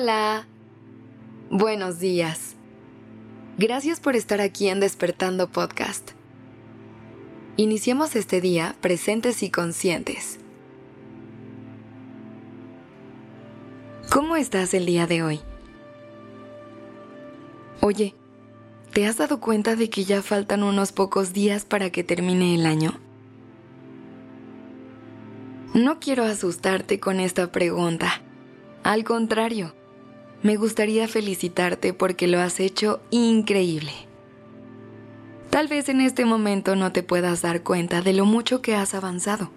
Hola. Buenos días. Gracias por estar aquí en Despertando Podcast. Iniciemos este día presentes y conscientes. ¿Cómo estás el día de hoy? Oye, ¿te has dado cuenta de que ya faltan unos pocos días para que termine el año? No quiero asustarte con esta pregunta. Al contrario, me gustaría felicitarte porque lo has hecho increíble. Tal vez en este momento no te puedas dar cuenta de lo mucho que has avanzado.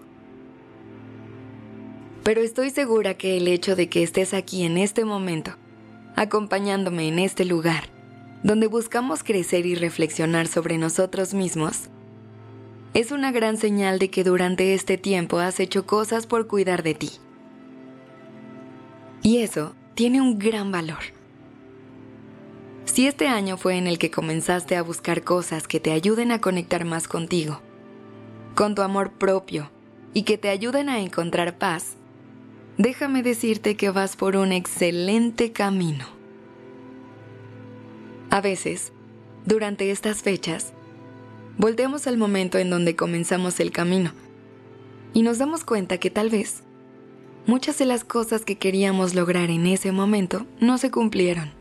Pero estoy segura que el hecho de que estés aquí en este momento, acompañándome en este lugar, donde buscamos crecer y reflexionar sobre nosotros mismos, es una gran señal de que durante este tiempo has hecho cosas por cuidar de ti. Y eso tiene un gran valor. Si este año fue en el que comenzaste a buscar cosas que te ayuden a conectar más contigo, con tu amor propio y que te ayuden a encontrar paz, déjame decirte que vas por un excelente camino. A veces, durante estas fechas, volteamos al momento en donde comenzamos el camino y nos damos cuenta que tal vez muchas de las cosas que queríamos lograr en ese momento no se cumplieron.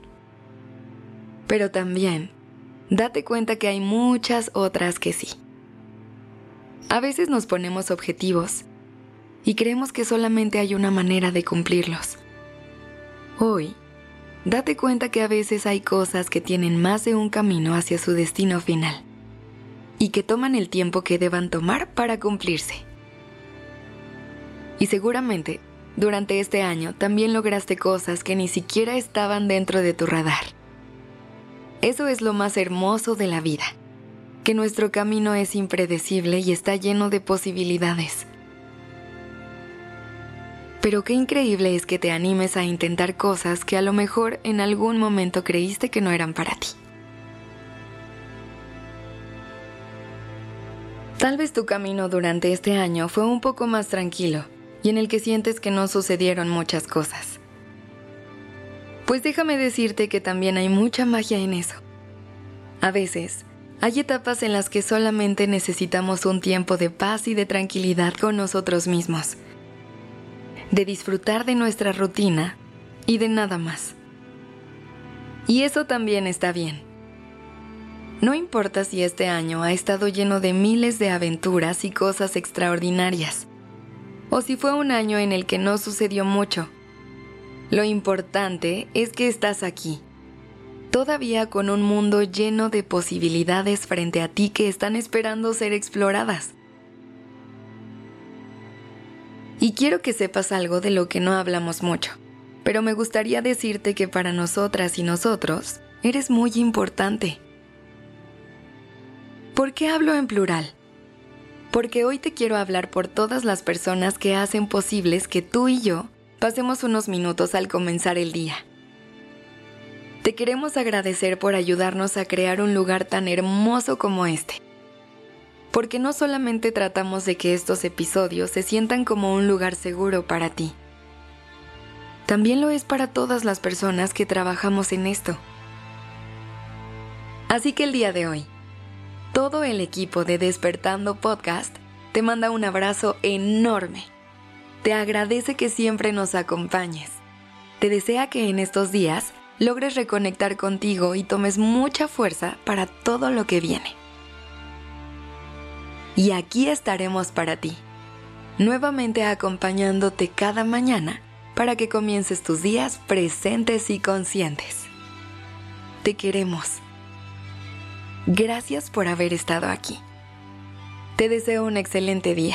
Pero también, date cuenta que hay muchas otras que sí. A veces nos ponemos objetivos y creemos que solamente hay una manera de cumplirlos. Hoy, date cuenta que a veces hay cosas que tienen más de un camino hacia su destino final y que toman el tiempo que deban tomar para cumplirse. Y seguramente durante este año también lograste cosas que ni siquiera estaban dentro de tu radar. Eso es lo más hermoso de la vida, que nuestro camino es impredecible y está lleno de posibilidades. Pero qué increíble es que te animes a intentar cosas que a lo mejor en algún momento creíste que no eran para ti. Tal vez tu camino durante este año fue un poco más tranquilo y en el que sientes que no sucedieron muchas cosas. Pues déjame decirte que también hay mucha magia en eso. A veces, hay etapas en las que solamente necesitamos un tiempo de paz y de tranquilidad con nosotros mismos, de disfrutar de nuestra rutina y de nada más. Y eso también está bien. No importa si este año ha estado lleno de miles de aventuras y cosas extraordinarias o si fue un año en el que no sucedió mucho. Lo importante es que estás aquí, todavía con un mundo lleno de posibilidades frente a ti que están esperando ser exploradas. Y quiero que sepas algo de lo que no hablamos mucho, pero me gustaría decirte que para nosotras y nosotros eres muy importante. ¿Por qué hablo en plural? Porque hoy te quiero hablar por todas las personas que hacen posibles que tú y yo pasemos unos minutos al comenzar el día. Te queremos agradecer por ayudarnos a crear un lugar tan hermoso como este. Porque no solamente tratamos de que estos episodios se sientan como un lugar seguro para ti, también lo es para todas las personas que trabajamos en esto. Así que el día de hoy, todo el equipo de Despertando Podcast te manda un abrazo enorme. Te agradece que siempre nos acompañes. Te desea que en estos días logres reconectar contigo y tomes mucha fuerza para todo lo que viene. Y aquí estaremos para ti, nuevamente acompañándote cada mañana para que comiences tus días presentes y conscientes. Te queremos Gracias por haber estado aquí. Te deseo un excelente día.